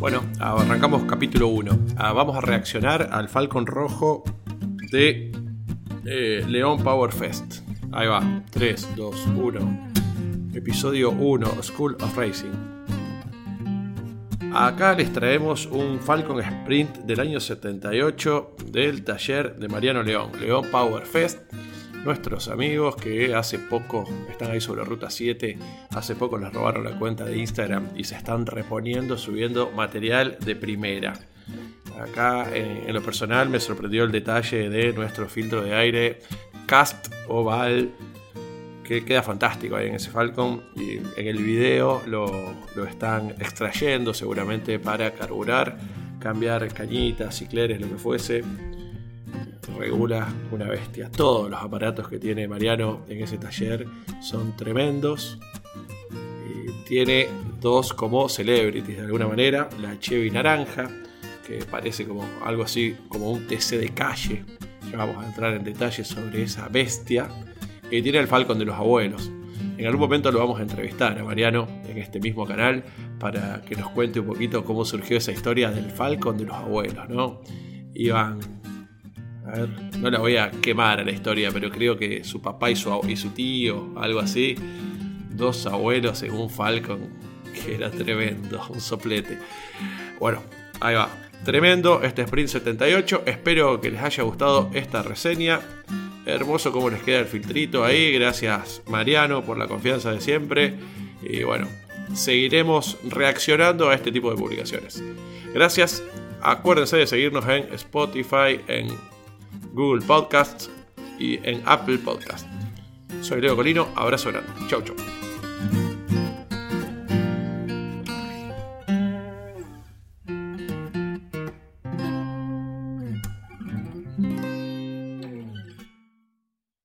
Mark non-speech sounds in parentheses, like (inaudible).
Bueno, arrancamos capítulo 1. Ah, vamos a reaccionar al Falcon Rojo de eh, León Power Fest. Ahí va. 3, 2, 1. Episodio 1, School of Racing. Acá les traemos un Falcon Sprint del año 78 del taller de Mariano León, León Power Fest nuestros amigos que hace poco están ahí sobre Ruta 7, hace poco les robaron la cuenta de Instagram y se están reponiendo, subiendo material de primera. Acá en, lo personal me sorprendió el detalle de nuestro filtro de aire Cast Oval, que queda fantástico ahí en ese Falcon y en el video lo, lo están extrayendo seguramente para carburar, cambiar cañitas, cicleres, lo que fuese regula una bestia. Todos los aparatos que tiene Mariano en ese taller son tremendos. tiene dos como celebrities de alguna manera. La Chevy naranja, que parece como algo así como un TC de calle. Ya vamos a entrar en detalles sobre esa bestia. Y tiene el Falcon de los abuelos. En algún momento lo vamos a entrevistar a Mariano en este mismo canal para que nos cuente un poquito cómo surgió esa historia del Falcon de los abuelos, ¿no? Iban ver, no la voy a quemar a la historia, pero creo que su papá y su, tío, algo así, dos abuelos un Falcon, que era tremendo, (laughs) un soplete. Bueno, ahí va. Tremendo este Sprint 78. Espero que les haya gustado esta reseña. Hermoso cómo les queda el filtrito ahí. Gracias Mariano por la confianza de siempre. Y bueno, seguiremos reaccionando a este tipo de publicaciones. Gracias. Acuérdense de seguirnos en Spotify, en Google Podcasts y en Apple Podcasts. Soy Leo Colino, abrazo grande. Chau, chau.